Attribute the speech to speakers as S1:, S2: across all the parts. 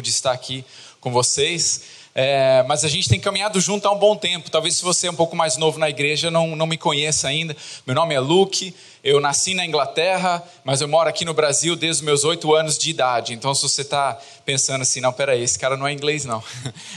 S1: de estar aqui com vocês. É, mas a gente tem caminhado junto há um bom tempo. Talvez se você é um pouco mais novo na igreja, não, não me conheça ainda. Meu nome é Luke, eu nasci na Inglaterra, mas eu moro aqui no Brasil desde os meus oito anos de idade. Então, se você está pensando assim, não, peraí, esse cara não é inglês, não.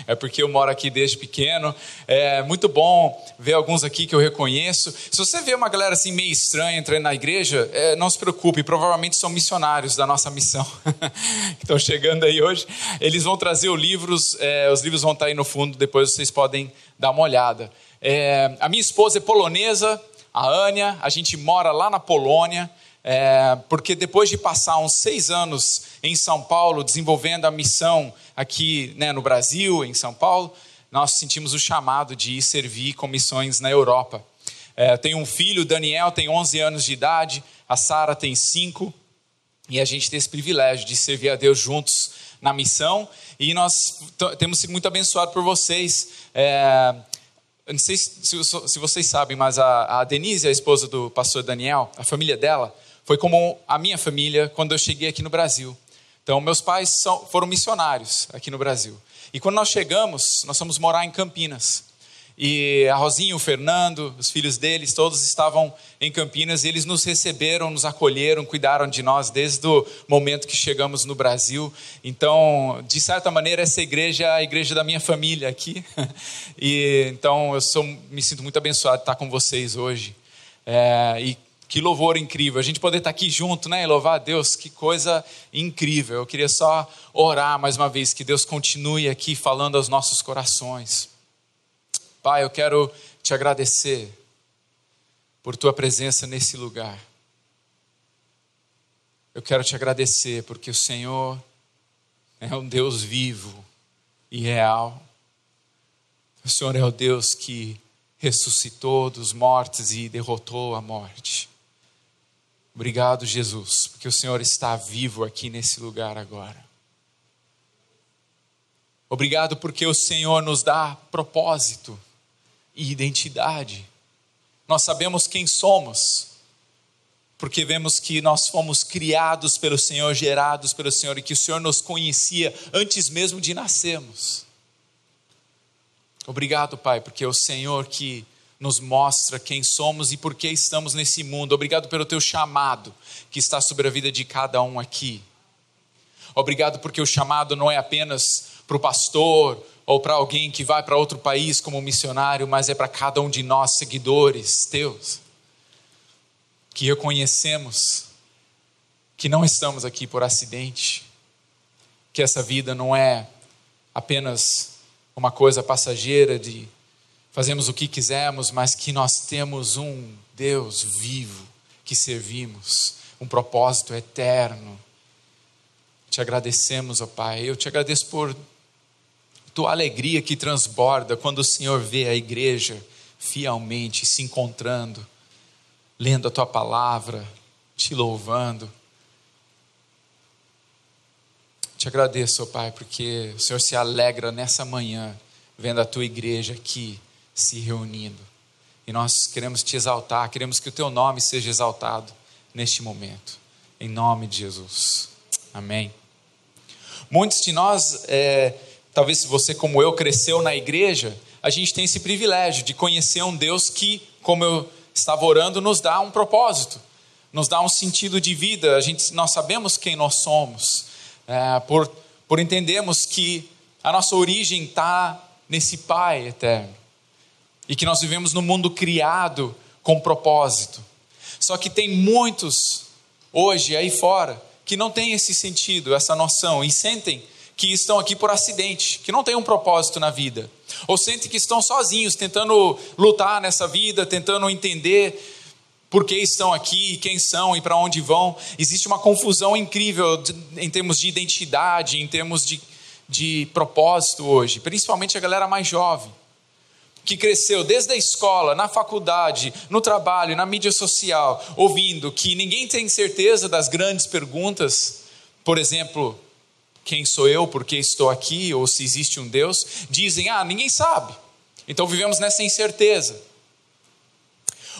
S1: É porque eu moro aqui desde pequeno. É muito bom ver alguns aqui que eu reconheço. Se você vê uma galera assim meio estranha entrando na igreja, é, não se preocupe, provavelmente são missionários da nossa missão que estão chegando aí hoje. Eles vão trazer os livros, é, os livros vão estar aí no fundo, depois vocês podem dar uma olhada. É, a minha esposa é polonesa, a Ania, a gente mora lá na Polônia, é, porque depois de passar uns seis anos em São Paulo, desenvolvendo a missão aqui né, no Brasil, em São Paulo, nós sentimos o chamado de ir servir com missões na Europa. É, tenho um filho, Daniel tem 11 anos de idade, a Sara tem 5, e a gente tem esse privilégio de servir a Deus juntos na missão, e nós temos sido muito abençoados por vocês. É, não sei se, se, vocês sabem, mas a, a Denise, a esposa do pastor Daniel, a família dela, foi como a minha família quando eu cheguei aqui no Brasil. Então, meus pais são, foram missionários aqui no Brasil. E quando nós chegamos, nós fomos morar em Campinas. E a Rosinha, o Fernando, os filhos deles, todos estavam em Campinas e eles nos receberam, nos acolheram, cuidaram de nós desde o momento que chegamos no Brasil. Então, de certa maneira, essa igreja é a igreja da minha família aqui. E então eu sou, me sinto muito abençoado de estar com vocês hoje. É, e que louvor incrível, a gente poder estar aqui junto, né? E louvar a Deus, que coisa incrível. Eu queria só orar mais uma vez, que Deus continue aqui falando aos nossos corações. Pai, eu quero te agradecer por tua presença nesse lugar. Eu quero te agradecer porque o Senhor é um Deus vivo e real. O Senhor é o Deus que ressuscitou dos mortos e derrotou a morte. Obrigado, Jesus, porque o Senhor está vivo aqui nesse lugar agora. Obrigado porque o Senhor nos dá propósito e identidade. Nós sabemos quem somos, porque vemos que nós fomos criados pelo Senhor, gerados pelo Senhor, e que o Senhor nos conhecia antes mesmo de nascermos. Obrigado, Pai, porque é o Senhor que nos mostra quem somos e por que estamos nesse mundo. Obrigado pelo teu chamado que está sobre a vida de cada um aqui. Obrigado porque o chamado não é apenas para o pastor ou para alguém que vai para outro país como missionário, mas é para cada um de nós, seguidores teus, que reconhecemos que não estamos aqui por acidente, que essa vida não é apenas uma coisa passageira de fazemos o que quisermos, mas que nós temos um Deus vivo que servimos, um propósito eterno. Te agradecemos, ó Pai. Eu te agradeço por tua alegria que transborda quando o Senhor vê a igreja fielmente se encontrando, lendo a tua palavra, te louvando. Te agradeço, oh Pai, porque o Senhor se alegra nessa manhã vendo a tua igreja aqui se reunindo. E nós queremos te exaltar, queremos que o teu nome seja exaltado neste momento. Em nome de Jesus. Amém. Muitos de nós é, talvez se você, como eu, cresceu na igreja, a gente tem esse privilégio de conhecer um Deus que, como eu estava orando, nos dá um propósito, nos dá um sentido de vida. A gente, nós sabemos quem nós somos, é, por, por entendermos que a nossa origem está nesse Pai eterno e que nós vivemos no mundo criado com propósito. Só que tem muitos hoje aí fora que não têm esse sentido, essa noção e sentem que estão aqui por acidente, que não têm um propósito na vida, ou sentem que estão sozinhos, tentando lutar nessa vida, tentando entender por que estão aqui, quem são e para onde vão. Existe uma confusão incrível em termos de identidade, em termos de, de propósito hoje, principalmente a galera mais jovem. Que cresceu desde a escola, na faculdade, no trabalho, na mídia social, ouvindo que ninguém tem certeza das grandes perguntas, por exemplo, quem sou eu, por que estou aqui, ou se existe um Deus, dizem: ah, ninguém sabe. Então vivemos nessa incerteza.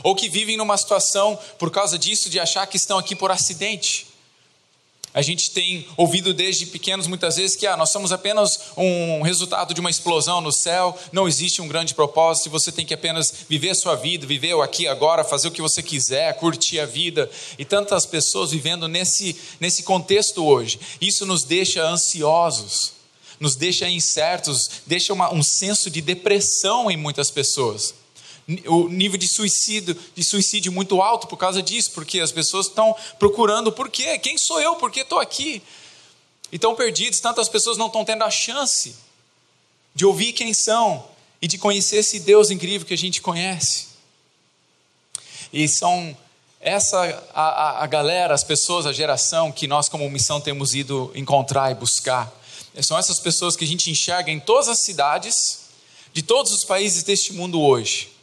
S1: Ou que vivem numa situação, por causa disso, de achar que estão aqui por acidente. A gente tem ouvido desde pequenos muitas vezes que ah, nós somos apenas um resultado de uma explosão no céu, não existe um grande propósito, você tem que apenas viver a sua vida, viver o aqui agora, fazer o que você quiser, curtir a vida. E tantas pessoas vivendo nesse, nesse contexto hoje. Isso nos deixa ansiosos, nos deixa incertos, deixa uma, um senso de depressão em muitas pessoas o nível de suicídio, de suicídio muito alto por causa disso, porque as pessoas estão procurando por quê? Quem sou eu? Por que estou aqui? E estão perdidos, tantas pessoas não estão tendo a chance de ouvir quem são e de conhecer esse Deus incrível que a gente conhece. E são essa a, a, galera, as pessoas, a geração que nós como missão temos ido encontrar e buscar. São essas pessoas que a gente enxerga em todas as cidades de todos os países deste mundo hoje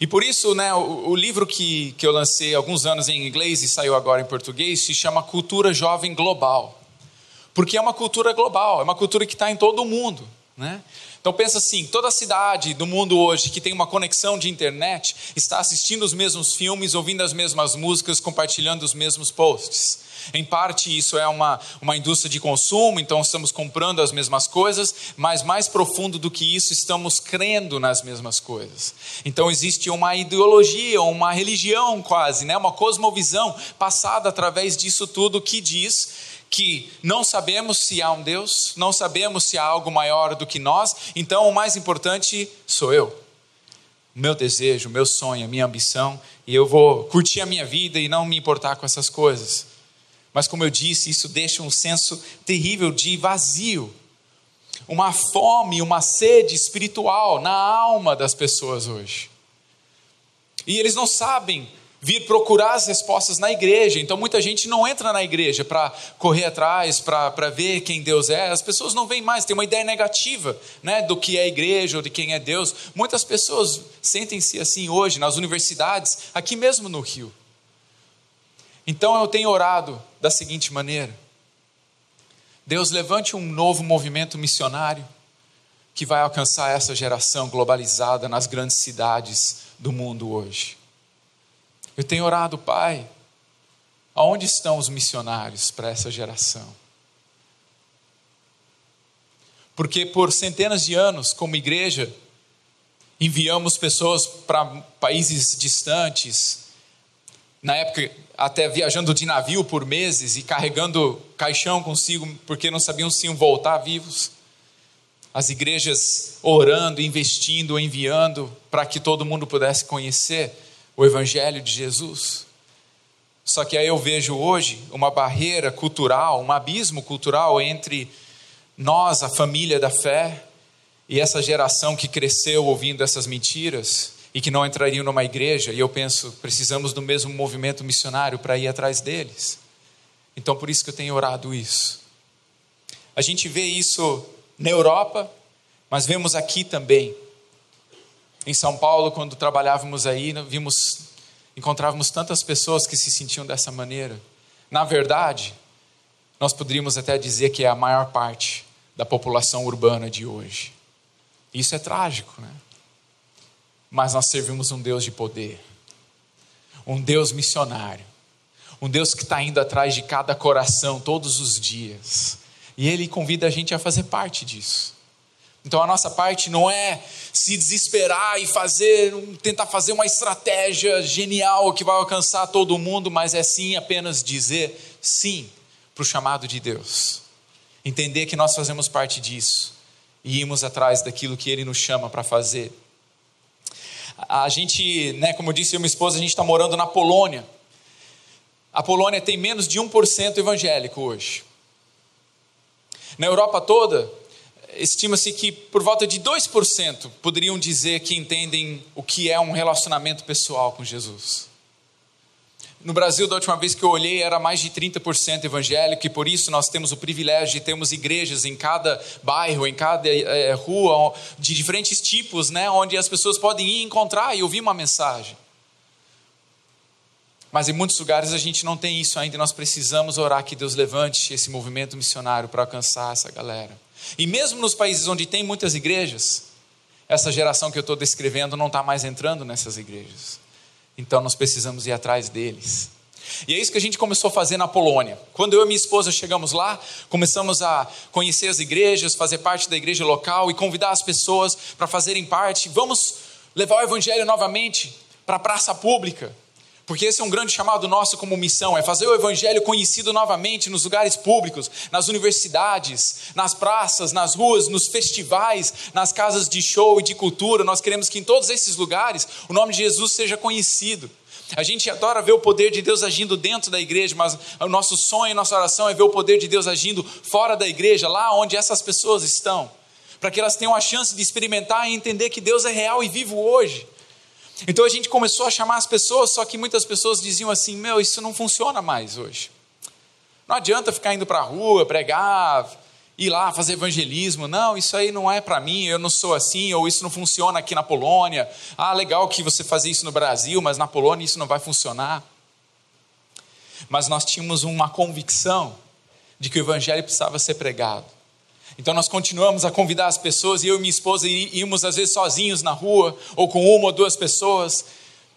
S1: e por isso, né, o, o, livro que, que eu lancei há alguns anos em inglês e saiu agora em português se chama Cultura Jovem Global. Porque é uma cultura global, é uma cultura que está em todo o mundo. Né? Então pensa assim, toda cidade do mundo hoje que tem uma conexão de internet está assistindo os mesmos filmes, ouvindo as mesmas músicas, compartilhando os mesmos posts. Em parte, isso é uma, uma indústria de consumo, então estamos comprando as mesmas coisas, mas mais profundo do que isso, estamos crendo nas mesmas coisas. Então, existe uma ideologia, uma religião quase, né? uma cosmovisão passada através disso tudo que diz que não sabemos se há um Deus, não sabemos se há algo maior do que nós, então o mais importante sou eu. Meu desejo, meu sonho, minha ambição, e eu vou curtir a minha vida e não me importar com essas coisas. Mas, como eu disse, isso deixa um senso terrível de vazio, uma fome, uma sede espiritual na alma das pessoas hoje. E eles não sabem vir procurar as respostas na igreja. Então muita gente não entra na igreja para correr atrás, para ver quem Deus é. As pessoas não vêm mais, tem uma ideia negativa né, do que é igreja ou de quem é Deus. Muitas pessoas sentem-se assim hoje nas universidades, aqui mesmo no Rio. Então eu tenho orado da seguinte maneira: Deus levante um novo movimento missionário que vai alcançar essa geração globalizada nas grandes cidades do mundo hoje. Eu tenho orado, Pai, aonde estão os missionários para essa geração? Porque por centenas de anos, como igreja, enviamos pessoas para países distantes, na época até viajando de navio por meses e carregando caixão consigo, porque não sabiam se iam voltar vivos. As igrejas orando, investindo, enviando para que todo mundo pudesse conhecer o Evangelho de Jesus. Só que aí eu vejo hoje uma barreira cultural, um abismo cultural entre nós, a família da fé, e essa geração que cresceu ouvindo essas mentiras e que não entrariam numa igreja, e eu penso, precisamos do mesmo movimento missionário para ir atrás deles. Então, por isso que eu tenho orado isso. A gente vê isso na Europa, mas vemos aqui também. Em São Paulo, quando trabalhávamos aí, vimos, encontrávamos tantas pessoas que se sentiam dessa maneira. Na verdade, nós poderíamos até dizer que é a maior parte da população urbana de hoje. Isso é trágico, né? mas nós servimos um Deus de poder, um Deus missionário, um Deus que está indo atrás de cada coração todos os dias, e Ele convida a gente a fazer parte disso. Então a nossa parte não é se desesperar e fazer, tentar fazer uma estratégia genial que vai alcançar todo mundo, mas é sim apenas dizer sim para o chamado de Deus. Entender que nós fazemos parte disso e irmos atrás daquilo que Ele nos chama para fazer. A gente, né, como eu disse, eu e minha esposa, a gente está morando na Polônia. A Polônia tem menos de 1% evangélico hoje. Na Europa toda, estima-se que por volta de 2% poderiam dizer que entendem o que é um relacionamento pessoal com Jesus. No Brasil, da última vez que eu olhei, era mais de 30% evangélico, e por isso nós temos o privilégio de termos igrejas em cada bairro, em cada é, rua, de diferentes tipos, né, onde as pessoas podem ir encontrar e ouvir uma mensagem. Mas em muitos lugares a gente não tem isso ainda, e nós precisamos orar que Deus levante esse movimento missionário para alcançar essa galera. E mesmo nos países onde tem muitas igrejas, essa geração que eu estou descrevendo não está mais entrando nessas igrejas. Então nós precisamos ir atrás deles. E é isso que a gente começou a fazer na Polônia. Quando eu e minha esposa chegamos lá, começamos a conhecer as igrejas, fazer parte da igreja local e convidar as pessoas para fazerem parte. Vamos levar o evangelho novamente para a praça pública. Porque esse é um grande chamado nosso como missão, é fazer o evangelho conhecido novamente nos lugares públicos, nas universidades, nas praças, nas ruas, nos festivais, nas casas de show e de cultura. Nós queremos que em todos esses lugares o nome de Jesus seja conhecido. A gente adora ver o poder de Deus agindo dentro da igreja, mas o nosso sonho, nossa oração é ver o poder de Deus agindo fora da igreja, lá onde essas pessoas estão, para que elas tenham a chance de experimentar e entender que Deus é real e vivo hoje. Então a gente começou a chamar as pessoas, só que muitas pessoas diziam assim: Meu, isso não funciona mais hoje. Não adianta ficar indo para a rua, pregar, ir lá fazer evangelismo. Não, isso aí não é para mim, eu não sou assim, ou isso não funciona aqui na Polônia. Ah, legal que você fazia isso no Brasil, mas na Polônia isso não vai funcionar. Mas nós tínhamos uma convicção de que o evangelho precisava ser pregado. Então nós continuamos a convidar as pessoas, e eu e minha esposa íamos às vezes sozinhos na rua, ou com uma ou duas pessoas,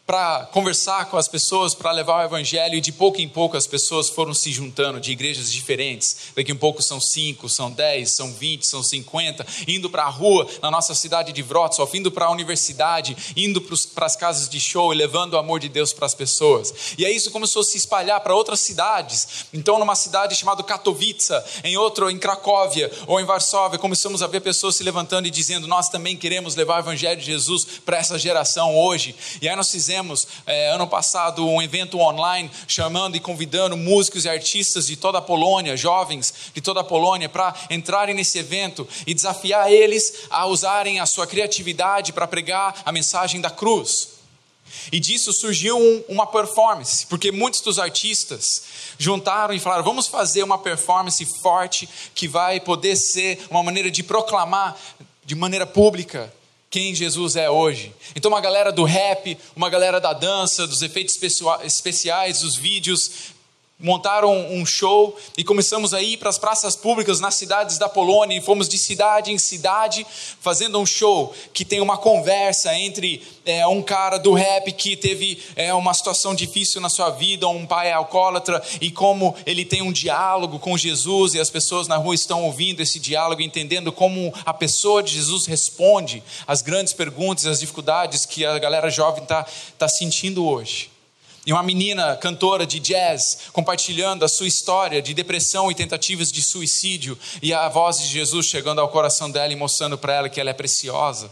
S1: para conversar com as pessoas, para levar o evangelho, e de pouco em pouco as pessoas foram se juntando de igrejas diferentes. Daqui a um pouco são cinco, são dez, são vinte, são cinquenta, indo para a rua na nossa cidade de Wrocław, indo para a universidade, indo para as casas de show e levando o amor de Deus para as pessoas. E aí isso começou a se espalhar para outras cidades. Então, numa cidade chamada Katowice, em outra em Cracóvia ou em Varsóvia, começamos a ver pessoas se levantando e dizendo: Nós também queremos levar o evangelho de Jesus para essa geração hoje. E aí nós fizemos fizemos é, ano passado um evento online chamando e convidando músicos e artistas de toda a Polônia, jovens de toda a Polônia, para entrarem nesse evento e desafiar eles a usarem a sua criatividade para pregar a mensagem da cruz. E disso surgiu um, uma performance, porque muitos dos artistas juntaram e falaram: vamos fazer uma performance forte que vai poder ser uma maneira de proclamar de maneira pública quem Jesus é hoje. Então, uma galera do rap, uma galera da dança, dos efeitos especiais, dos vídeos, montaram um show e começamos a ir para as praças públicas nas cidades da Polônia e fomos de cidade em cidade fazendo um show que tem uma conversa entre é, um cara do rap que teve é, uma situação difícil na sua vida, um pai alcoólatra e como ele tem um diálogo com Jesus e as pessoas na rua estão ouvindo esse diálogo, entendendo como a pessoa de Jesus responde às grandes perguntas, às dificuldades que a galera jovem está tá sentindo hoje. E uma menina cantora de jazz compartilhando a sua história de depressão e tentativas de suicídio, e a voz de Jesus chegando ao coração dela e mostrando para ela que ela é preciosa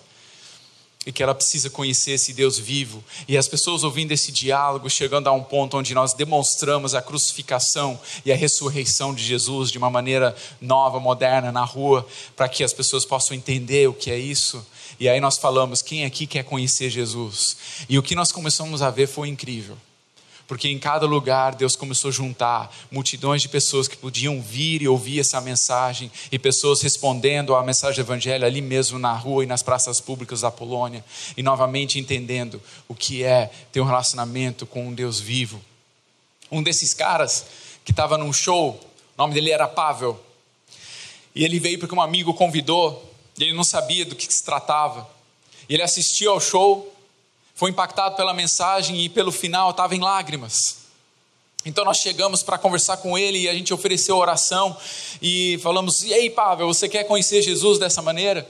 S1: e que ela precisa conhecer esse Deus vivo. E as pessoas ouvindo esse diálogo, chegando a um ponto onde nós demonstramos a crucificação e a ressurreição de Jesus de uma maneira nova, moderna, na rua, para que as pessoas possam entender o que é isso. E aí nós falamos: quem aqui quer conhecer Jesus? E o que nós começamos a ver foi incrível porque em cada lugar Deus começou a juntar multidões de pessoas que podiam vir e ouvir essa mensagem, e pessoas respondendo à mensagem do Evangelho ali mesmo na rua e nas praças públicas da Polônia, e novamente entendendo o que é ter um relacionamento com um Deus vivo. Um desses caras que estava num show, o nome dele era Pavel, e ele veio porque um amigo convidou, e ele não sabia do que se tratava, e ele assistiu ao show foi impactado pela mensagem e pelo final estava em lágrimas. Então nós chegamos para conversar com ele e a gente ofereceu oração e falamos: "E aí, Pavel, você quer conhecer Jesus dessa maneira?"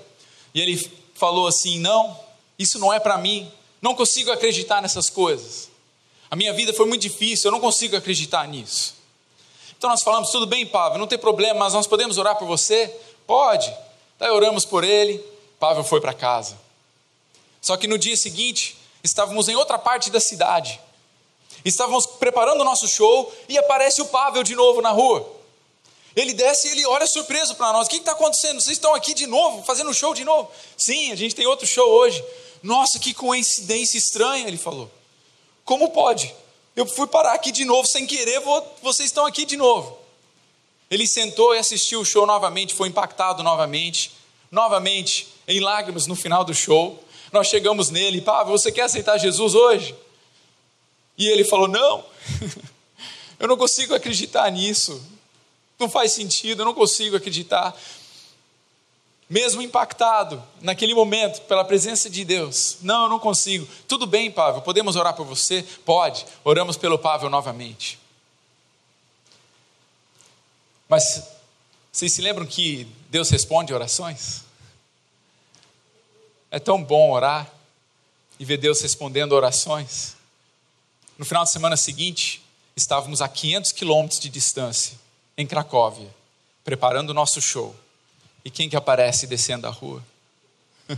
S1: E ele falou assim: "Não, isso não é para mim. Não consigo acreditar nessas coisas. A minha vida foi muito difícil, eu não consigo acreditar nisso." Então nós falamos: "Tudo bem, Pavel, não tem problema, mas nós podemos orar por você?" Pode. Daí oramos por ele. Pavel foi para casa. Só que no dia seguinte, estávamos em outra parte da cidade. Estávamos preparando o nosso show e aparece o Pavel de novo na rua. Ele desce e ele olha surpreso para nós. O que está acontecendo? Vocês estão aqui de novo, fazendo show de novo? Sim, a gente tem outro show hoje. Nossa, que coincidência estranha, ele falou. Como pode? Eu fui parar aqui de novo sem querer, vou, vocês estão aqui de novo. Ele sentou e assistiu o show novamente, foi impactado novamente, novamente em lágrimas no final do show nós chegamos nele, pá, você quer aceitar Jesus hoje? E ele falou: Não, eu não consigo acreditar nisso, não faz sentido, eu não consigo acreditar. mesmo impactado naquele momento pela presença de Deus. Não, eu não consigo. Tudo bem, Pavel, podemos orar por você? Pode. Oramos pelo Pavel novamente. Mas vocês se lembram que Deus responde orações? É tão bom orar e ver Deus respondendo orações. No final de semana seguinte, estávamos a 500 quilômetros de distância, em Cracóvia, preparando o nosso show. E quem que aparece descendo a rua?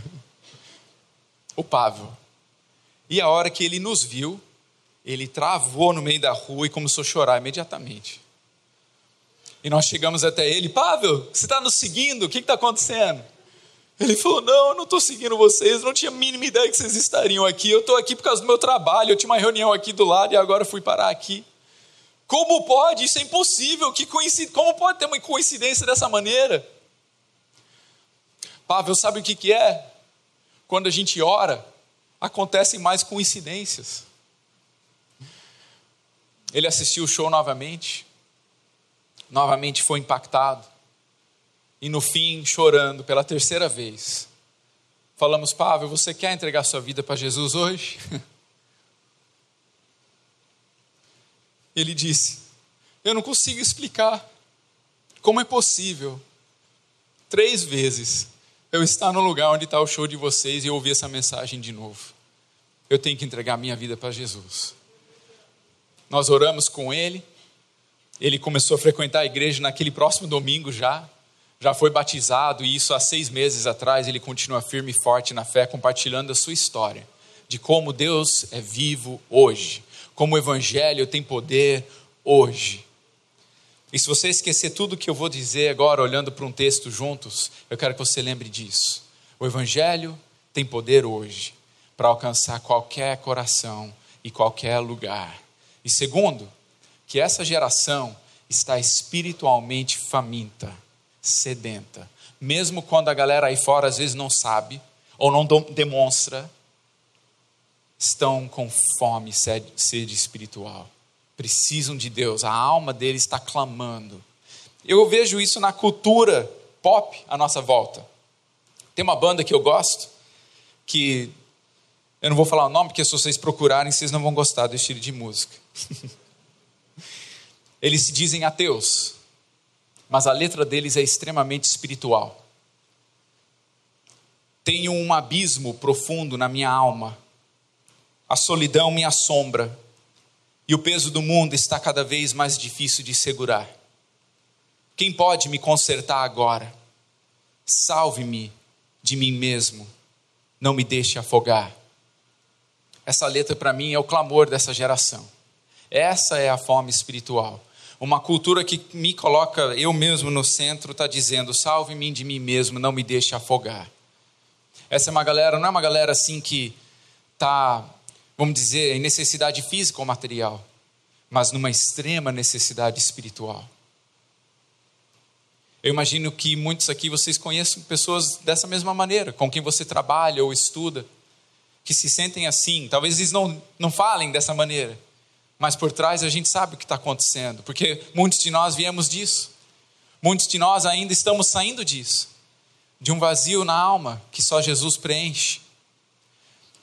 S1: o Pavel. E a hora que ele nos viu, ele travou no meio da rua e começou a chorar imediatamente. E nós chegamos até ele, Pavel, você está nos seguindo? O que está acontecendo? Ele falou: Não, eu não estou seguindo vocês, não tinha a mínima ideia que vocês estariam aqui. Eu estou aqui por causa do meu trabalho. Eu tinha uma reunião aqui do lado e agora fui parar aqui. Como pode? Isso é impossível. Que coincid... Como pode ter uma coincidência dessa maneira? Pavel, sabe o que, que é? Quando a gente ora, acontecem mais coincidências. Ele assistiu o show novamente, novamente foi impactado e no fim, chorando pela terceira vez, falamos: Pavel, você quer entregar sua vida para Jesus hoje? Ele disse: Eu não consigo explicar como é possível, três vezes, eu estar no lugar onde está o show de vocês e ouvir essa mensagem de novo. Eu tenho que entregar minha vida para Jesus. Nós oramos com ele, ele começou a frequentar a igreja naquele próximo domingo já já foi batizado e isso há seis meses atrás, ele continua firme e forte na fé, compartilhando a sua história de como Deus é vivo hoje, como o Evangelho tem poder hoje. E se você esquecer tudo que eu vou dizer agora, olhando para um texto juntos, eu quero que você lembre disso. O Evangelho tem poder hoje para alcançar qualquer coração e qualquer lugar. E segundo, que essa geração está espiritualmente faminta sedenta. Mesmo quando a galera aí fora às vezes não sabe ou não demonstra, estão com fome, sede, sede espiritual. Precisam de Deus, a alma deles está clamando. Eu vejo isso na cultura pop à nossa volta. Tem uma banda que eu gosto, que eu não vou falar o nome, porque se vocês procurarem, vocês não vão gostar do estilo de música. Eles se dizem ateus, mas a letra deles é extremamente espiritual. Tenho um abismo profundo na minha alma, a solidão me assombra, e o peso do mundo está cada vez mais difícil de segurar. Quem pode me consertar agora? Salve-me de mim mesmo, não me deixe afogar. Essa letra para mim é o clamor dessa geração. Essa é a fome espiritual. Uma cultura que me coloca eu mesmo no centro está dizendo: salve-me de mim mesmo, não me deixe afogar. Essa é uma galera, não é uma galera assim que está, vamos dizer, em necessidade física ou material, mas numa extrema necessidade espiritual. Eu imagino que muitos aqui vocês conheçam pessoas dessa mesma maneira, com quem você trabalha ou estuda, que se sentem assim. Talvez eles não, não falem dessa maneira, mas por trás a gente sabe o que está acontecendo, porque muitos de nós viemos disso, muitos de nós ainda estamos saindo disso, de um vazio na alma que só Jesus preenche.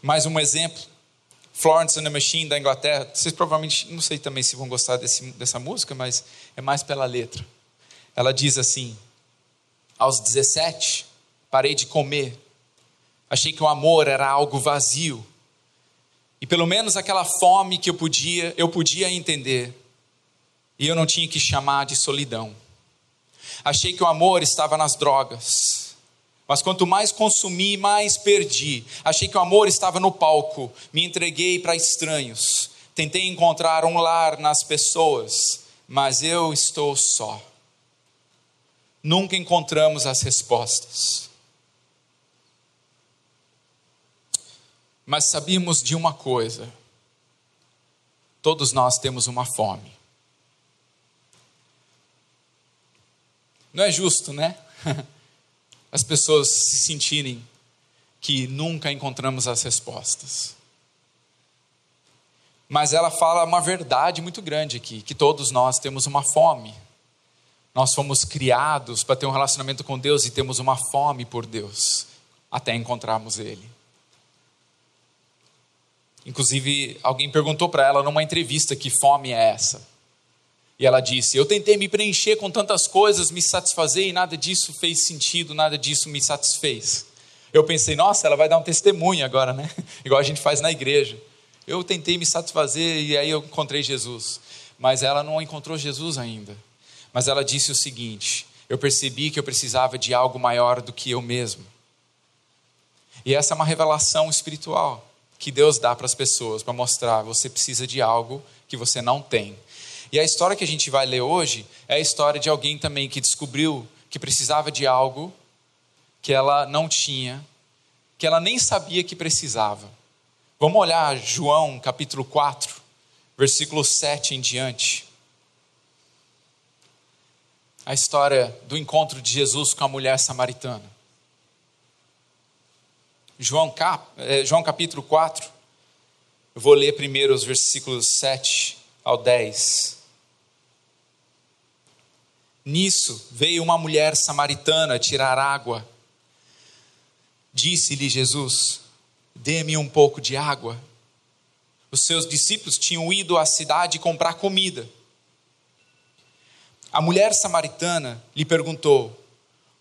S1: Mais um exemplo, Florence and the Machine da Inglaterra. Vocês provavelmente, não sei também se vão gostar desse, dessa música, mas é mais pela letra. Ela diz assim: Aos 17, parei de comer. Achei que o amor era algo vazio e pelo menos aquela fome que eu podia, eu podia entender. E eu não tinha que chamar de solidão. Achei que o amor estava nas drogas. Mas quanto mais consumi, mais perdi. Achei que o amor estava no palco. Me entreguei para estranhos. Tentei encontrar um lar nas pessoas, mas eu estou só. Nunca encontramos as respostas. Mas sabíamos de uma coisa: todos nós temos uma fome. Não é justo, né? As pessoas se sentirem que nunca encontramos as respostas. Mas ela fala uma verdade muito grande aqui: que todos nós temos uma fome. Nós fomos criados para ter um relacionamento com Deus e temos uma fome por Deus até encontrarmos Ele. Inclusive, alguém perguntou para ela numa entrevista que fome é essa. E ela disse: Eu tentei me preencher com tantas coisas, me satisfazer e nada disso fez sentido, nada disso me satisfez. Eu pensei, nossa, ela vai dar um testemunho agora, né? Igual a gente faz na igreja. Eu tentei me satisfazer e aí eu encontrei Jesus. Mas ela não encontrou Jesus ainda. Mas ela disse o seguinte: Eu percebi que eu precisava de algo maior do que eu mesmo. E essa é uma revelação espiritual que Deus dá para as pessoas para mostrar você precisa de algo que você não tem. E a história que a gente vai ler hoje é a história de alguém também que descobriu que precisava de algo que ela não tinha, que ela nem sabia que precisava. Vamos olhar João capítulo 4, versículo 7 em diante. A história do encontro de Jesus com a mulher samaritana. João, cap, eh, João capítulo 4, eu vou ler primeiro os versículos 7 ao 10. Nisso veio uma mulher samaritana tirar água. Disse-lhe Jesus: Dê-me um pouco de água. Os seus discípulos tinham ido à cidade comprar comida. A mulher samaritana lhe perguntou: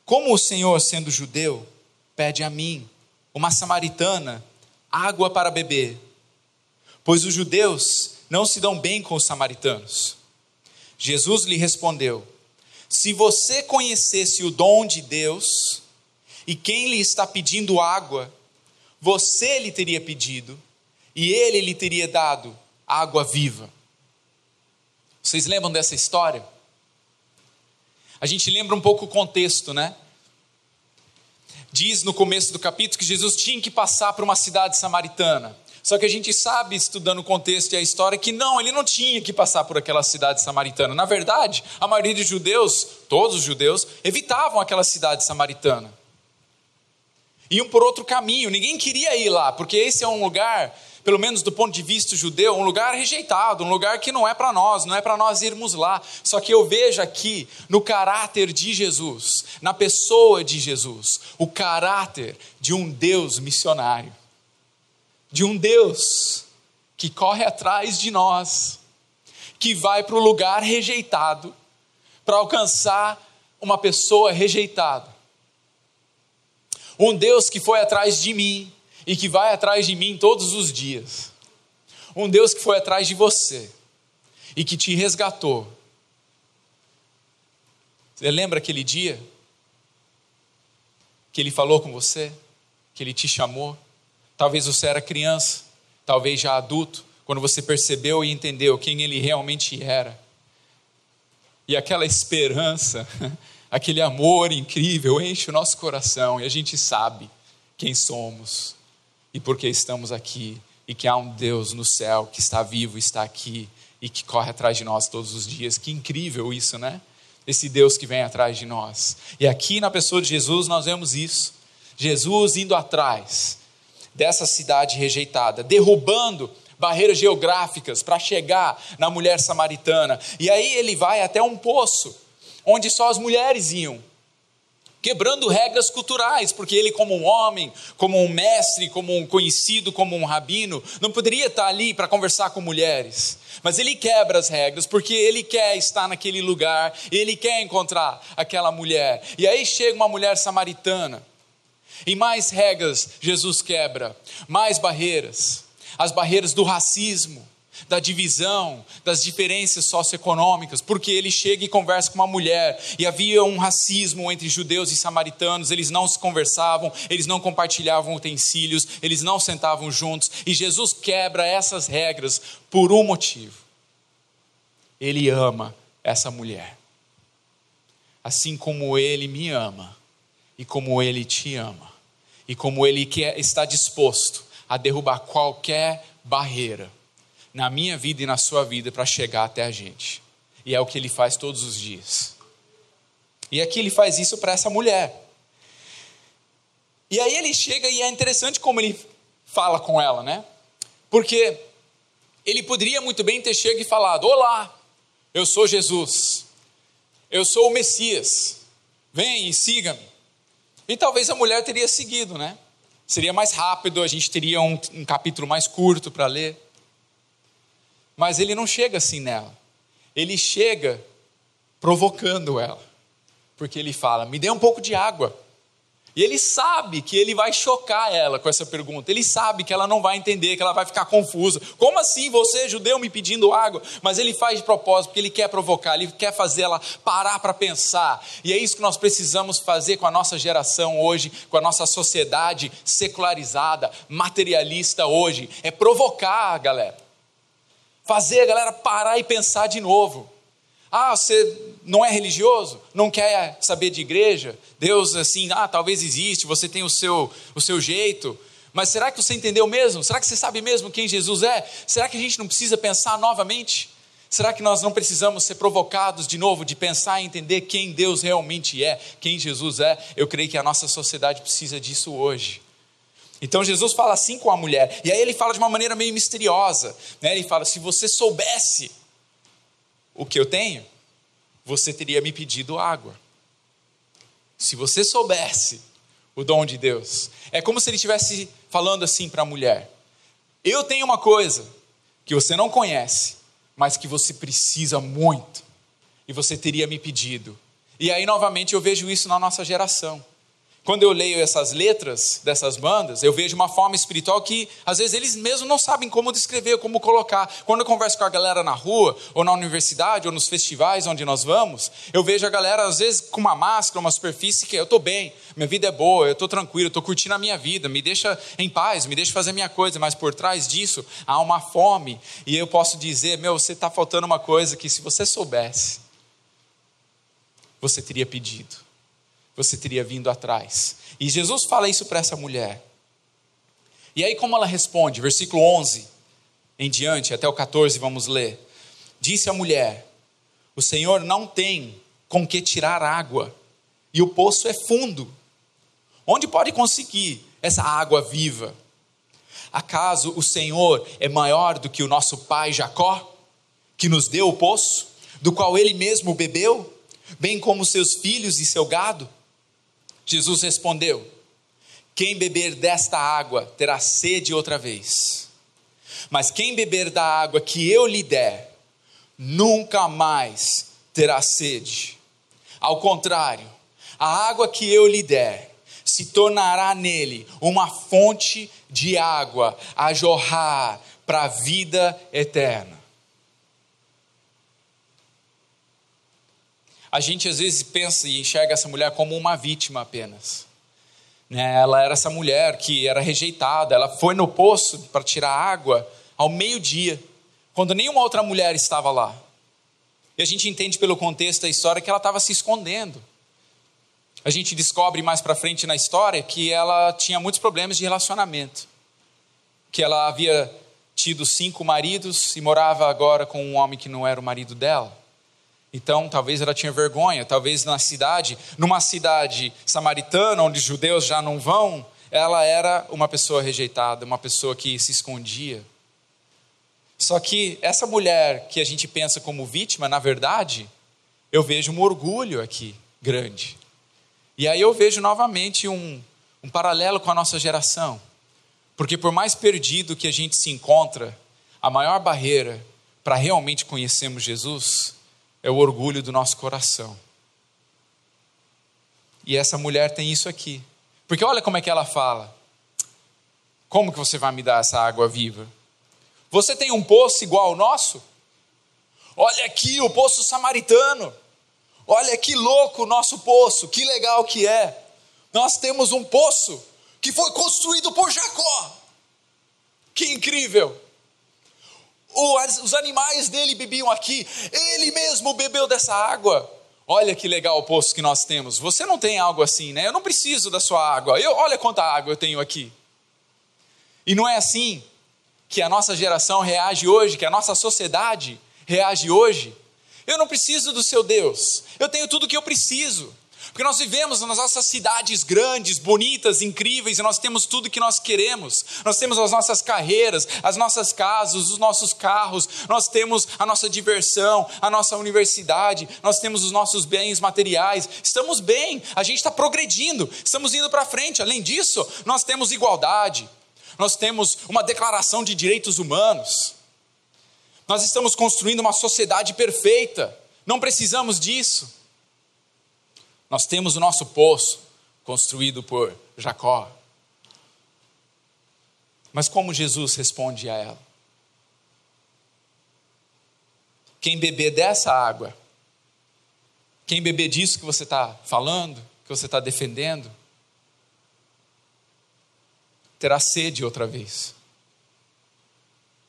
S1: Como o Senhor, sendo judeu, pede a mim, uma samaritana, água para beber? Pois os judeus não se dão bem com os samaritanos. Jesus lhe respondeu: se você conhecesse o dom de Deus e quem lhe está pedindo água, você lhe teria pedido e ele lhe teria dado água viva. Vocês lembram dessa história? A gente lembra um pouco o contexto, né? Diz no começo do capítulo que Jesus tinha que passar por uma cidade samaritana. Só que a gente sabe, estudando o contexto e a história, que não, ele não tinha que passar por aquela cidade samaritana. Na verdade, a maioria dos judeus, todos os judeus, evitavam aquela cidade samaritana. Iam por outro caminho, ninguém queria ir lá, porque esse é um lugar, pelo menos do ponto de vista judeu, um lugar rejeitado, um lugar que não é para nós, não é para nós irmos lá. Só que eu vejo aqui no caráter de Jesus, na pessoa de Jesus, o caráter de um Deus missionário de um Deus que corre atrás de nós, que vai para o lugar rejeitado para alcançar uma pessoa rejeitada. Um Deus que foi atrás de mim e que vai atrás de mim todos os dias. Um Deus que foi atrás de você e que te resgatou. Você lembra aquele dia que ele falou com você, que ele te chamou? Talvez você era criança, talvez já adulto, quando você percebeu e entendeu quem ele realmente era. E aquela esperança, aquele amor incrível enche o nosso coração e a gente sabe quem somos e por que estamos aqui e que há um Deus no céu que está vivo, está aqui e que corre atrás de nós todos os dias. Que incrível isso, né? Esse Deus que vem atrás de nós. E aqui na pessoa de Jesus nós vemos isso. Jesus indo atrás dessa cidade rejeitada, derrubando barreiras geográficas para chegar na mulher samaritana. E aí ele vai até um poço, onde só as mulheres iam, quebrando regras culturais, porque ele, como um homem, como um mestre, como um conhecido, como um rabino, não poderia estar ali para conversar com mulheres. Mas ele quebra as regras, porque ele quer estar naquele lugar, ele quer encontrar aquela mulher. E aí chega uma mulher samaritana e mais regras Jesus quebra, mais barreiras, as barreiras do racismo, da divisão, das diferenças socioeconômicas, porque ele chega e conversa com uma mulher, e havia um racismo entre judeus e samaritanos, eles não se conversavam, eles não compartilhavam utensílios, eles não sentavam juntos, e Jesus quebra essas regras por um motivo: ele ama essa mulher, assim como ele me ama e como Ele te ama, e como Ele quer, está disposto a derrubar qualquer barreira na minha vida e na sua vida para chegar até a gente. E é o que Ele faz todos os dias. E aqui Ele faz isso para essa mulher. E aí ele chega e é interessante como ele fala com ela, né? Porque ele poderia muito bem ter chegado e falado: Olá, eu sou Jesus. eu sou o Messias, vem e siga-me. E talvez a mulher teria seguido, né? Seria mais rápido, a gente teria um, um capítulo mais curto para ler. Mas ele não chega assim nela. Ele chega provocando ela. Porque ele fala: Me dê um pouco de água. E ele sabe que ele vai chocar ela com essa pergunta. Ele sabe que ela não vai entender, que ela vai ficar confusa. Como assim você, judeu, me pedindo água? Mas ele faz de propósito, porque ele quer provocar, ele quer fazer ela parar para pensar. E é isso que nós precisamos fazer com a nossa geração hoje, com a nossa sociedade secularizada, materialista hoje. É provocar, galera. Fazer a galera parar e pensar de novo. Ah, você não é religioso? Não quer saber de igreja? Deus, assim, ah, talvez existe, você tem o seu, o seu jeito. Mas será que você entendeu mesmo? Será que você sabe mesmo quem Jesus é? Será que a gente não precisa pensar novamente? Será que nós não precisamos ser provocados de novo de pensar e entender quem Deus realmente é, quem Jesus é? Eu creio que a nossa sociedade precisa disso hoje. Então Jesus fala assim com a mulher, e aí ele fala de uma maneira meio misteriosa. Né? Ele fala: se você soubesse o que eu tenho, você teria me pedido água. Se você soubesse o dom de Deus, é como se ele estivesse falando assim para a mulher: Eu tenho uma coisa que você não conhece, mas que você precisa muito, e você teria me pedido. E aí, novamente, eu vejo isso na nossa geração. Quando eu leio essas letras dessas bandas, eu vejo uma forma espiritual que às vezes eles mesmos não sabem como descrever, como colocar. Quando eu converso com a galera na rua, ou na universidade, ou nos festivais onde nós vamos, eu vejo a galera às vezes com uma máscara, uma superfície que eu estou bem, minha vida é boa, eu estou tranquilo, estou curtindo a minha vida, me deixa em paz, me deixa fazer minha coisa, mas por trás disso há uma fome. E eu posso dizer, meu, você está faltando uma coisa que se você soubesse, você teria pedido você teria vindo atrás. E Jesus fala isso para essa mulher. E aí, como ela responde? Versículo 11 em diante, até o 14, vamos ler. Disse a mulher: O Senhor não tem com que tirar água, e o poço é fundo. Onde pode conseguir essa água viva? Acaso o Senhor é maior do que o nosso pai Jacó, que nos deu o poço, do qual ele mesmo bebeu, bem como seus filhos e seu gado? Jesus respondeu: Quem beber desta água terá sede outra vez. Mas quem beber da água que eu lhe der, nunca mais terá sede. Ao contrário, a água que eu lhe der se tornará nele uma fonte de água a jorrar para a vida eterna. A gente às vezes pensa e enxerga essa mulher como uma vítima apenas. Né? Ela era essa mulher que era rejeitada, ela foi no poço para tirar água ao meio-dia, quando nenhuma outra mulher estava lá. E a gente entende pelo contexto da história que ela estava se escondendo. A gente descobre mais para frente na história que ela tinha muitos problemas de relacionamento. Que ela havia tido cinco maridos e morava agora com um homem que não era o marido dela. Então, talvez ela tinha vergonha, talvez na cidade, numa cidade samaritana, onde os judeus já não vão, ela era uma pessoa rejeitada, uma pessoa que se escondia. Só que essa mulher que a gente pensa como vítima, na verdade, eu vejo um orgulho aqui grande. E aí eu vejo novamente um, um paralelo com a nossa geração. Porque por mais perdido que a gente se encontra, a maior barreira para realmente conhecermos Jesus é o orgulho do nosso coração. E essa mulher tem isso aqui. Porque olha como é que ela fala. Como que você vai me dar essa água viva? Você tem um poço igual ao nosso? Olha aqui o poço samaritano. Olha que louco o nosso poço, que legal que é. Nós temos um poço que foi construído por Jacó. Que incrível! Os animais dele bebiam aqui, ele mesmo bebeu dessa água. Olha que legal o poço que nós temos. Você não tem algo assim, né? Eu não preciso da sua água. Eu, olha quanta água eu tenho aqui. E não é assim que a nossa geração reage hoje, que a nossa sociedade reage hoje. Eu não preciso do seu Deus. Eu tenho tudo o que eu preciso. Porque nós vivemos nas nossas cidades grandes, bonitas, incríveis, e nós temos tudo que nós queremos. Nós temos as nossas carreiras, as nossas casas, os nossos carros, nós temos a nossa diversão, a nossa universidade, nós temos os nossos bens materiais. Estamos bem, a gente está progredindo, estamos indo para frente. Além disso, nós temos igualdade, nós temos uma declaração de direitos humanos. Nós estamos construindo uma sociedade perfeita, não precisamos disso. Nós temos o nosso poço construído por Jacó. Mas como Jesus responde a ela? Quem beber dessa água, quem beber disso que você está falando, que você está defendendo, terá sede outra vez.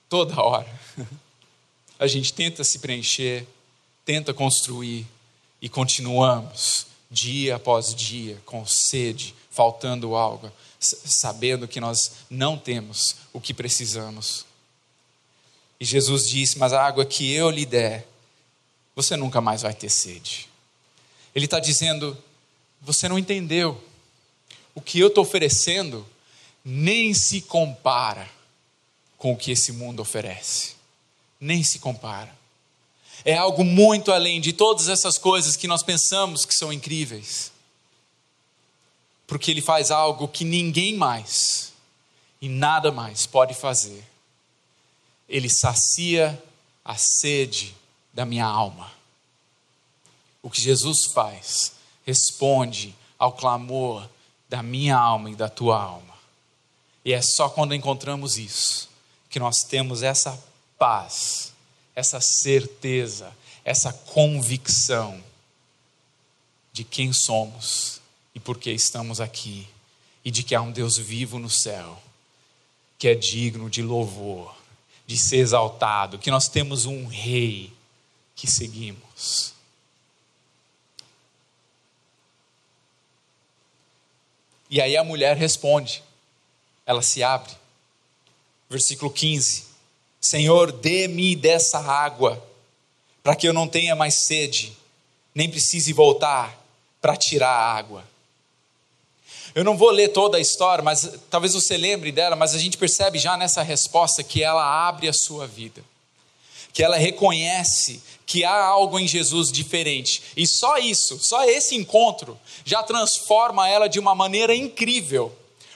S1: Toda hora. A gente tenta se preencher, tenta construir e continuamos dia após dia, com sede, faltando algo, sabendo que nós não temos o que precisamos. E Jesus disse: Mas a água que eu lhe der, você nunca mais vai ter sede. Ele está dizendo: Você não entendeu. O que eu estou oferecendo nem se compara com o que esse mundo oferece. Nem se compara é algo muito além de todas essas coisas que nós pensamos que são incríveis. Porque Ele faz algo que ninguém mais e nada mais pode fazer. Ele sacia a sede da minha alma. O que Jesus faz responde ao clamor da minha alma e da tua alma. E é só quando encontramos isso que nós temos essa paz essa certeza, essa convicção de quem somos e por que estamos aqui, e de que há um Deus vivo no céu, que é digno de louvor, de ser exaltado, que nós temos um Rei que seguimos. E aí a mulher responde, ela se abre. Versículo 15. Senhor, dê-me dessa água, para que eu não tenha mais sede, nem precise voltar para tirar a água. Eu não vou ler toda a história, mas talvez você lembre dela, mas a gente percebe já nessa resposta que ela abre a sua vida, que ela reconhece que há algo em Jesus diferente, e só isso, só esse encontro, já transforma ela de uma maneira incrível,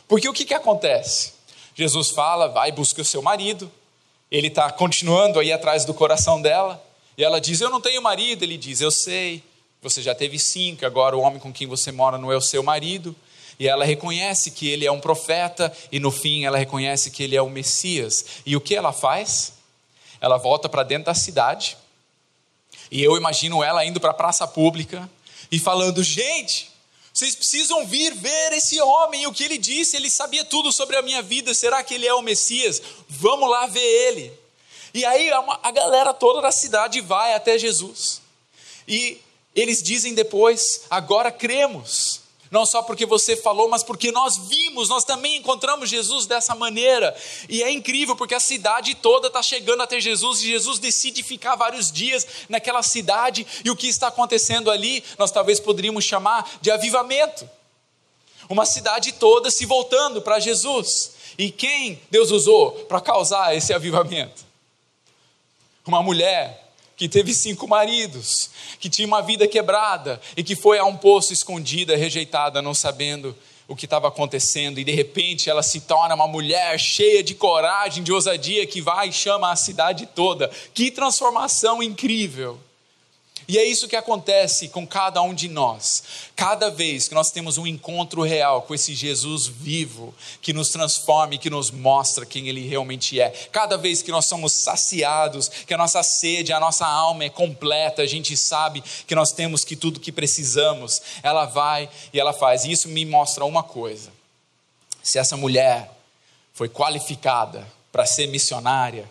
S1: porque o que, que acontece? Jesus fala, vai busca o seu marido, ele está continuando aí atrás do coração dela. E ela diz: Eu não tenho marido. Ele diz: Eu sei, você já teve cinco, agora o homem com quem você mora não é o seu marido. E ela reconhece que ele é um profeta, e no fim ela reconhece que ele é o Messias. E o que ela faz? Ela volta para dentro da cidade, e eu imagino ela indo para a praça pública e falando: Gente, vocês precisam vir ver esse homem, o que ele disse, ele sabia tudo sobre a minha vida. Será que ele é o Messias? Vamos lá ver ele. E aí a galera toda da cidade vai até Jesus. E eles dizem depois: agora cremos não só porque você falou, mas porque nós vimos, nós também encontramos Jesus dessa maneira. E é incrível porque a cidade toda está chegando até Jesus e Jesus decide ficar vários dias naquela cidade. E o que está acontecendo ali, nós talvez poderíamos chamar de avivamento. Uma cidade toda se voltando para Jesus. E quem Deus usou para causar esse avivamento? Uma mulher que teve cinco maridos, que tinha uma vida quebrada e que foi a um poço escondida, rejeitada, não sabendo o que estava acontecendo, e de repente ela se torna uma mulher cheia de coragem, de ousadia, que vai e chama a cidade toda. Que transformação incrível! E é isso que acontece com cada um de nós. Cada vez que nós temos um encontro real com esse Jesus vivo, que nos transforma e que nos mostra quem ele realmente é. Cada vez que nós somos saciados, que a nossa sede, a nossa alma é completa, a gente sabe que nós temos que tudo que precisamos, ela vai e ela faz. E isso me mostra uma coisa. Se essa mulher foi qualificada para ser missionária,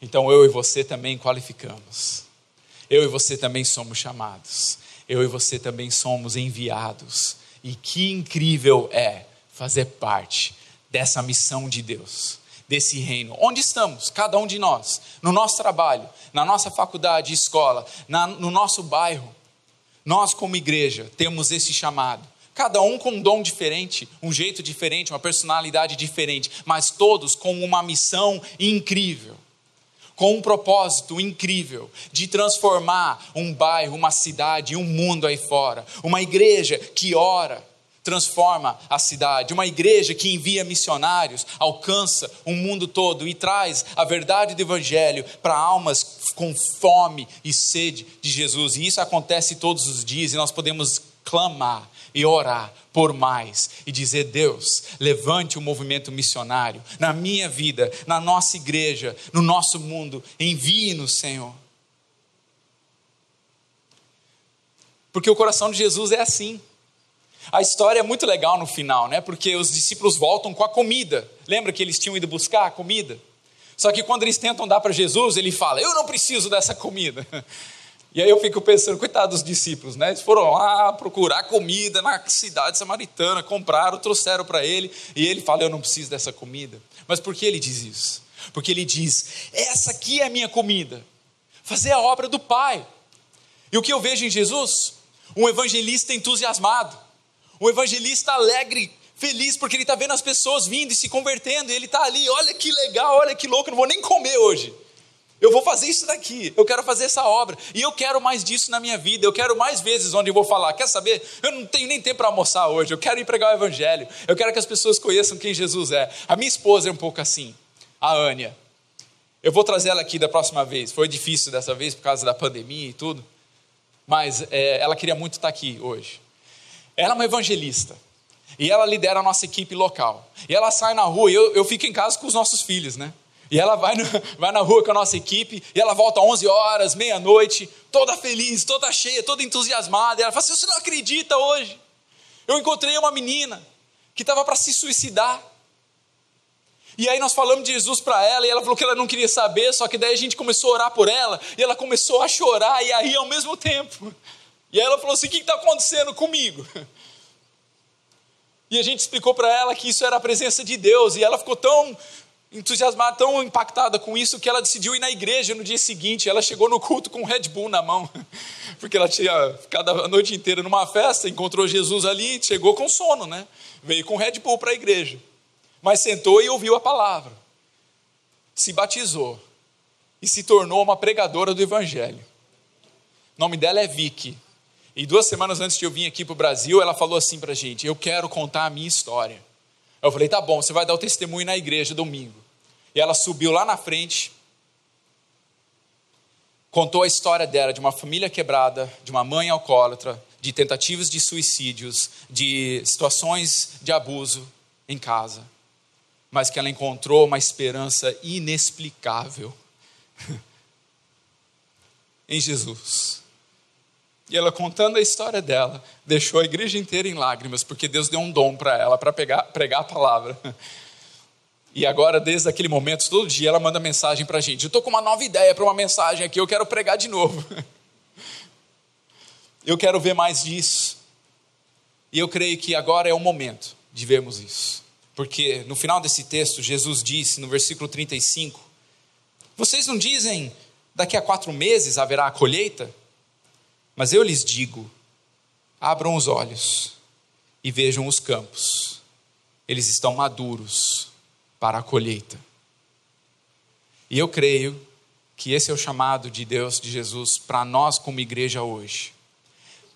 S1: então eu e você também qualificamos. Eu e você também somos chamados. Eu e você também somos enviados. E que incrível é fazer parte dessa missão de Deus, desse reino. Onde estamos? Cada um de nós, no nosso trabalho, na nossa faculdade, escola, na, no nosso bairro, Nós, como igreja, temos esse chamado. Cada um com um dom diferente, um jeito diferente, uma personalidade diferente, mas todos com uma missão incrível com um propósito incrível de transformar um bairro, uma cidade, um mundo aí fora. Uma igreja que ora, transforma a cidade. Uma igreja que envia missionários, alcança o mundo todo e traz a verdade do Evangelho para almas com fome e sede de Jesus. E isso acontece todos os dias e nós podemos clamar e orar por mais e dizer: Deus, levante o movimento missionário na minha vida, na nossa igreja, no nosso mundo. Envie-nos, Senhor. Porque o coração de Jesus é assim. A história é muito legal no final, né? Porque os discípulos voltam com a comida. Lembra que eles tinham ido buscar a comida? Só que quando eles tentam dar para Jesus, ele fala: Eu não preciso dessa comida. E aí eu fico pensando, coitado dos discípulos, né? Eles foram lá procurar comida na cidade samaritana, compraram, trouxeram para ele, e ele fala: Eu não preciso dessa comida. Mas por que ele diz isso? Porque ele diz: Essa aqui é a minha comida, fazer a obra do Pai. E o que eu vejo em Jesus? Um evangelista entusiasmado, um evangelista alegre, feliz, porque ele está vendo as pessoas vindo e se convertendo, e ele está ali: Olha que legal, olha que louco, não vou nem comer hoje. Eu vou fazer isso daqui, eu quero fazer essa obra, e eu quero mais disso na minha vida, eu quero mais vezes onde eu vou falar. Quer saber? Eu não tenho nem tempo para almoçar hoje, eu quero ir pregar o Evangelho, eu quero que as pessoas conheçam quem Jesus é. A minha esposa é um pouco assim, a Ania. Eu vou trazer ela aqui da próxima vez, foi difícil dessa vez por causa da pandemia e tudo, mas é, ela queria muito estar aqui hoje. Ela é uma evangelista, e ela lidera a nossa equipe local, e ela sai na rua, e eu, eu fico em casa com os nossos filhos, né? E ela vai, no, vai na rua com a nossa equipe, e ela volta 11 horas, meia-noite, toda feliz, toda cheia, toda entusiasmada. E ela fala assim: Você não acredita hoje? Eu encontrei uma menina que estava para se suicidar. E aí nós falamos de Jesus para ela, e ela falou que ela não queria saber, só que daí a gente começou a orar por ela, e ela começou a chorar e a rir ao mesmo tempo. E aí ela falou assim: O que está acontecendo comigo? E a gente explicou para ela que isso era a presença de Deus, e ela ficou tão entusiasmada, tão impactada com isso, que ela decidiu ir na igreja no dia seguinte. Ela chegou no culto com um Red Bull na mão, porque ela tinha ficado a noite inteira numa festa, encontrou Jesus ali, chegou com sono, né? Veio com Red Bull para a igreja, mas sentou e ouviu a palavra, se batizou e se tornou uma pregadora do Evangelho. O nome dela é Vicky. E duas semanas antes de eu vir aqui para o Brasil, ela falou assim para a gente: Eu quero contar a minha história. Eu falei: Tá bom, você vai dar o testemunho na igreja domingo. E ela subiu lá na frente, contou a história dela, de uma família quebrada, de uma mãe alcoólatra, de tentativas de suicídios, de situações de abuso em casa, mas que ela encontrou uma esperança inexplicável em Jesus. E ela contando a história dela, deixou a igreja inteira em lágrimas, porque Deus deu um dom para ela, para pregar a palavra. E agora, desde aquele momento, todo dia ela manda mensagem para a gente. Eu estou com uma nova ideia para uma mensagem aqui, eu quero pregar de novo. Eu quero ver mais disso. E eu creio que agora é o momento de vermos isso. Porque no final desse texto, Jesus disse, no versículo 35, Vocês não dizem, daqui a quatro meses haverá a colheita? Mas eu lhes digo, abram os olhos e vejam os campos. Eles estão maduros para a colheita. E eu creio que esse é o chamado de Deus, de Jesus, para nós como igreja hoje.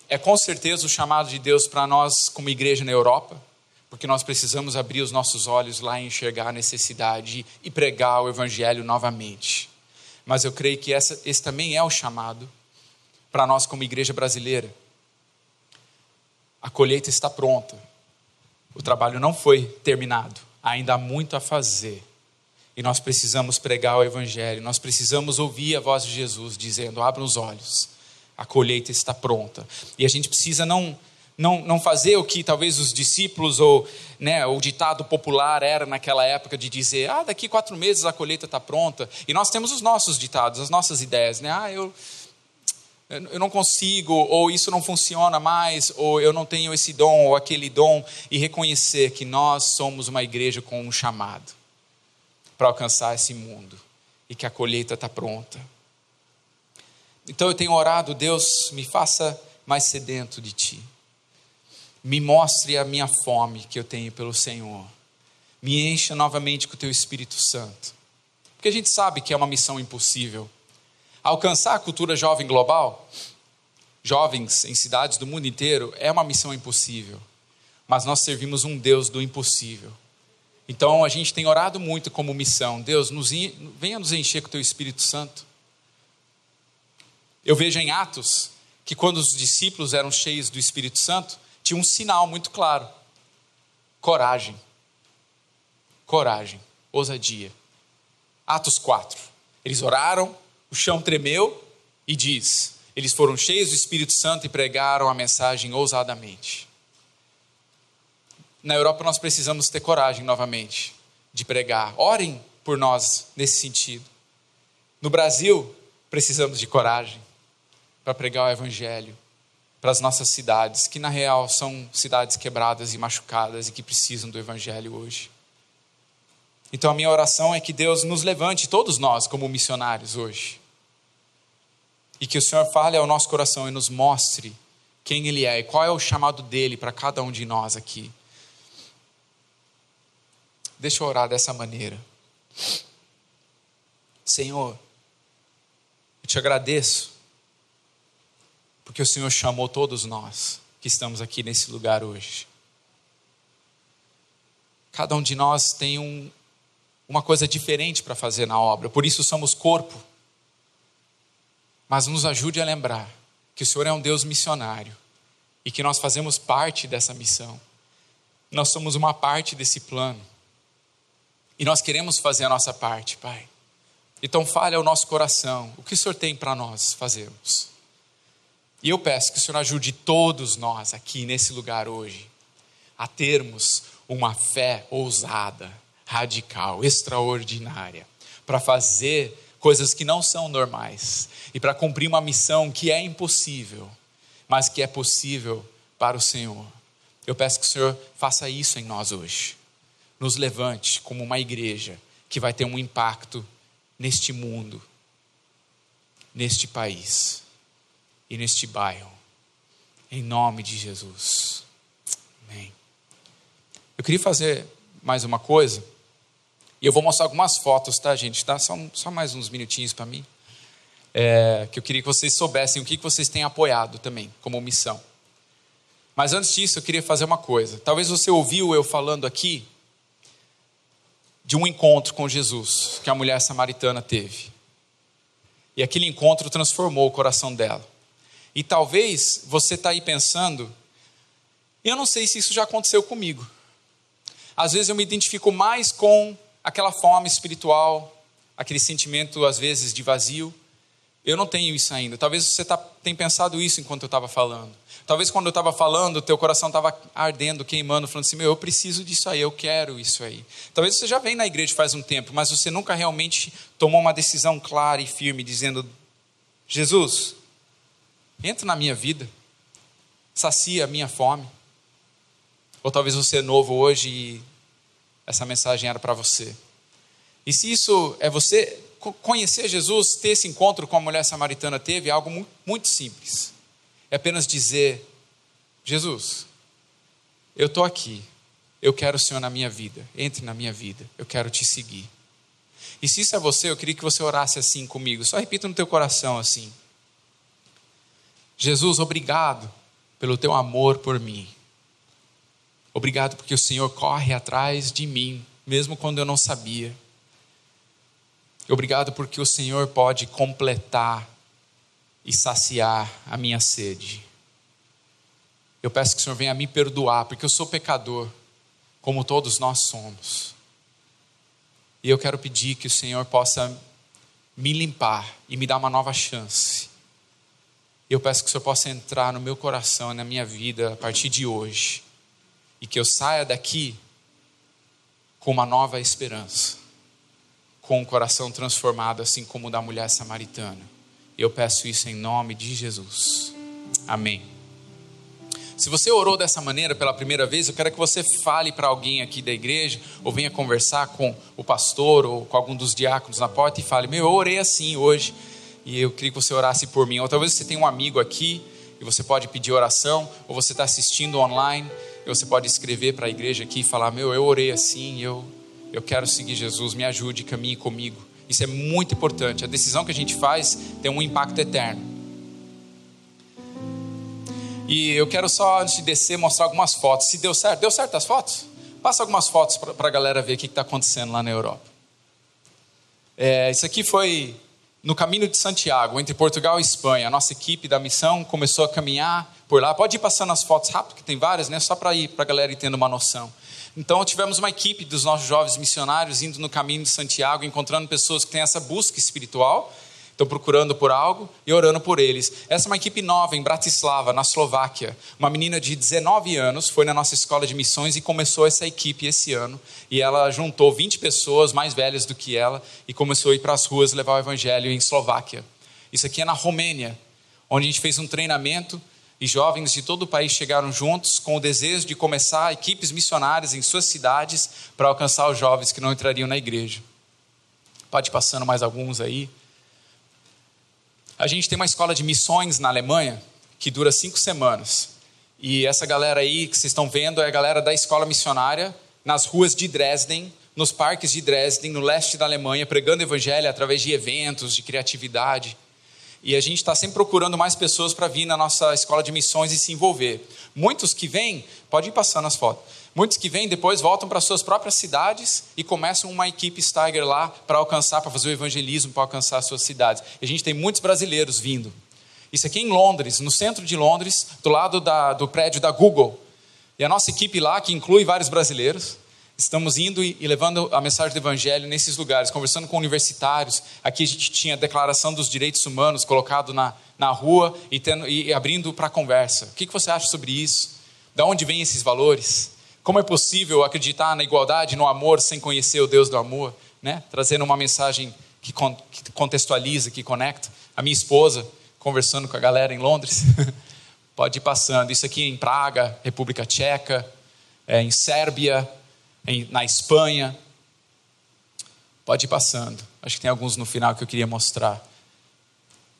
S1: É com certeza o chamado de Deus para nós como igreja na Europa, porque nós precisamos abrir os nossos olhos lá e enxergar a necessidade e pregar o Evangelho novamente. Mas eu creio que essa, esse também é o chamado para nós como igreja brasileira. A colheita está pronta, o trabalho não foi terminado ainda há muito a fazer. E nós precisamos pregar o Evangelho, nós precisamos ouvir a voz de Jesus dizendo: abra os olhos, a colheita está pronta. E a gente precisa não, não, não fazer o que talvez os discípulos ou né, o ditado popular era naquela época de dizer: ah, daqui quatro meses a colheita está pronta. E nós temos os nossos ditados, as nossas ideias, né? Ah, eu eu não consigo, ou isso não funciona mais, ou eu não tenho esse dom ou aquele dom, e reconhecer que nós somos uma igreja com um chamado para alcançar esse mundo e que a colheita está pronta. Então eu tenho orado, Deus, me faça mais sedento de ti. Me mostre a minha fome que eu tenho pelo Senhor. Me encha novamente com o teu Espírito Santo. Porque a gente sabe que é uma missão impossível. Alcançar a cultura jovem global, jovens em cidades do mundo inteiro, é uma missão impossível. Mas nós servimos um Deus do impossível. Então a gente tem orado muito como missão. Deus, nos, venha nos encher com o teu Espírito Santo. Eu vejo em Atos que quando os discípulos eram cheios do Espírito Santo, tinha um sinal muito claro: coragem. Coragem, ousadia. Atos 4. Eles oraram, o chão tremeu e diz: eles foram cheios do Espírito Santo e pregaram a mensagem ousadamente. Na Europa nós precisamos ter coragem novamente de pregar. Orem por nós nesse sentido. No Brasil, precisamos de coragem para pregar o Evangelho para as nossas cidades, que na real são cidades quebradas e machucadas e que precisam do Evangelho hoje. Então a minha oração é que Deus nos levante, todos nós, como missionários hoje. E que o Senhor fale ao nosso coração e nos mostre quem Ele é e qual é o chamado dele para cada um de nós aqui. Deixa eu orar dessa maneira. Senhor, eu te agradeço porque o Senhor chamou todos nós que estamos aqui nesse lugar hoje. Cada um de nós tem um, uma coisa diferente para fazer na obra, por isso somos corpo. Mas nos ajude a lembrar que o Senhor é um Deus missionário e que nós fazemos parte dessa missão. Nós somos uma parte desse plano. E nós queremos fazer a nossa parte, Pai. Então fale ao nosso coração o que o Senhor tem para nós fazermos. E eu peço que o Senhor ajude todos nós aqui nesse lugar hoje a termos uma fé ousada, radical, extraordinária, para fazer coisas que não são normais e para cumprir uma missão que é impossível, mas que é possível para o Senhor. Eu peço que o Senhor faça isso em nós hoje. Nos levante como uma igreja que vai ter um impacto neste mundo, neste país e neste bairro. Em nome de Jesus. Amém. Eu queria fazer mais uma coisa. E eu vou mostrar algumas fotos, tá, gente? Dá só, só mais uns minutinhos para mim. É, que eu queria que vocês soubessem o que, que vocês têm apoiado também, como missão. Mas antes disso, eu queria fazer uma coisa. Talvez você ouviu eu falando aqui de um encontro com Jesus que a mulher samaritana teve. E aquele encontro transformou o coração dela. E talvez você está aí pensando, eu não sei se isso já aconteceu comigo. Às vezes eu me identifico mais com aquela fome espiritual, aquele sentimento, às vezes, de vazio. Eu não tenho isso ainda. Talvez você tá, tenha pensado isso enquanto eu estava falando. Talvez quando eu estava falando, teu coração estava ardendo, queimando, falando assim: meu, eu preciso disso aí, eu quero isso aí. Talvez você já vem na igreja faz um tempo, mas você nunca realmente tomou uma decisão clara e firme, dizendo: Jesus, entra na minha vida, sacia a minha fome. Ou talvez você é novo hoje e essa mensagem era para você. E se isso é você conhecer Jesus, ter esse encontro com a mulher samaritana teve, é algo muito simples. É apenas dizer: Jesus, eu estou aqui, eu quero o Senhor na minha vida, entre na minha vida, eu quero te seguir. E se isso é você, eu queria que você orasse assim comigo, só repita no teu coração assim: Jesus, obrigado pelo teu amor por mim. Obrigado porque o Senhor corre atrás de mim, mesmo quando eu não sabia. Obrigado porque o Senhor pode completar e saciar a minha sede. Eu peço que o Senhor venha me perdoar, porque eu sou pecador, como todos nós somos. E eu quero pedir que o Senhor possa me limpar e me dar uma nova chance eu peço que o Senhor possa entrar no meu coração e na minha vida a partir de hoje. E que eu saia daqui com uma nova esperança, com um coração transformado, assim como o da mulher samaritana. Eu peço isso em nome de Jesus. Amém. Se você orou dessa maneira pela primeira vez, eu quero que você fale para alguém aqui da igreja, ou venha conversar com o pastor ou com algum dos diáconos na porta e fale: Meu, eu orei assim hoje e eu queria que você orasse por mim. Ou talvez você tenha um amigo aqui e você pode pedir oração, ou você está assistindo online, você pode escrever para a igreja aqui e falar: Meu, eu orei assim, eu, eu quero seguir Jesus, me ajude, caminhe comigo. Isso é muito importante. A decisão que a gente faz tem um impacto eterno. E eu quero só, antes de descer, mostrar algumas fotos. Se deu certo, deu certo as fotos? Passa algumas fotos para a galera ver o que está acontecendo lá na Europa. É, isso aqui foi no caminho de Santiago, entre Portugal e Espanha. A nossa equipe da missão começou a caminhar por lá. Pode ir passando as fotos rápido, que tem várias, né? Só para ir para a galera ter uma noção. Então tivemos uma equipe dos nossos jovens missionários indo no caminho de Santiago, encontrando pessoas que têm essa busca espiritual estão procurando por algo e orando por eles. Essa é uma equipe nova em Bratislava, na Eslováquia. Uma menina de 19 anos foi na nossa escola de missões e começou essa equipe esse ano. E ela juntou 20 pessoas mais velhas do que ela e começou a ir para as ruas levar o evangelho em Eslováquia. Isso aqui é na Romênia, onde a gente fez um treinamento e jovens de todo o país chegaram juntos com o desejo de começar equipes missionárias em suas cidades para alcançar os jovens que não entrariam na igreja. Pode passando mais alguns aí. A gente tem uma escola de missões na Alemanha que dura cinco semanas. E essa galera aí que vocês estão vendo é a galera da escola missionária nas ruas de Dresden, nos parques de Dresden, no leste da Alemanha, pregando evangelho através de eventos, de criatividade. E a gente está sempre procurando mais pessoas para vir na nossa escola de missões e se envolver. Muitos que vêm, pode ir passando as fotos. Muitos que vêm depois voltam para suas próprias cidades e começam uma equipe Steiger lá para alcançar, para fazer o evangelismo, para alcançar as suas cidades. E a gente tem muitos brasileiros vindo. Isso aqui em Londres, no centro de Londres, do lado da, do prédio da Google. E a nossa equipe lá, que inclui vários brasileiros, estamos indo e, levando a mensagem do evangelho nesses lugares, conversando com universitários. Aqui a gente tinha a declaração dos direitos humanos colocado na, na rua e, tendo, e abrindo para conversa. O que, que você acha sobre isso? Da onde vêm esses valores? Como é possível acreditar na igualdade, no amor, sem conhecer o Deus do amor? Né? Trazendo uma mensagem que, contextualiza, que conecta. A minha esposa, conversando com a galera em Londres, pode ir passando. Isso aqui em Praga, República Tcheca, é, em Sérbia, em, na Espanha. Pode ir passando. Acho que tem alguns no final que eu queria mostrar.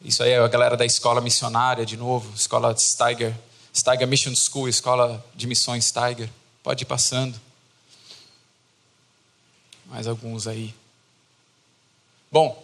S1: Isso aí é a galera da escola missionária, de novo, escola Steiger, Steiger Mission School, escola de missões Steiger. Pode ir passando. Mais alguns aí. Bom,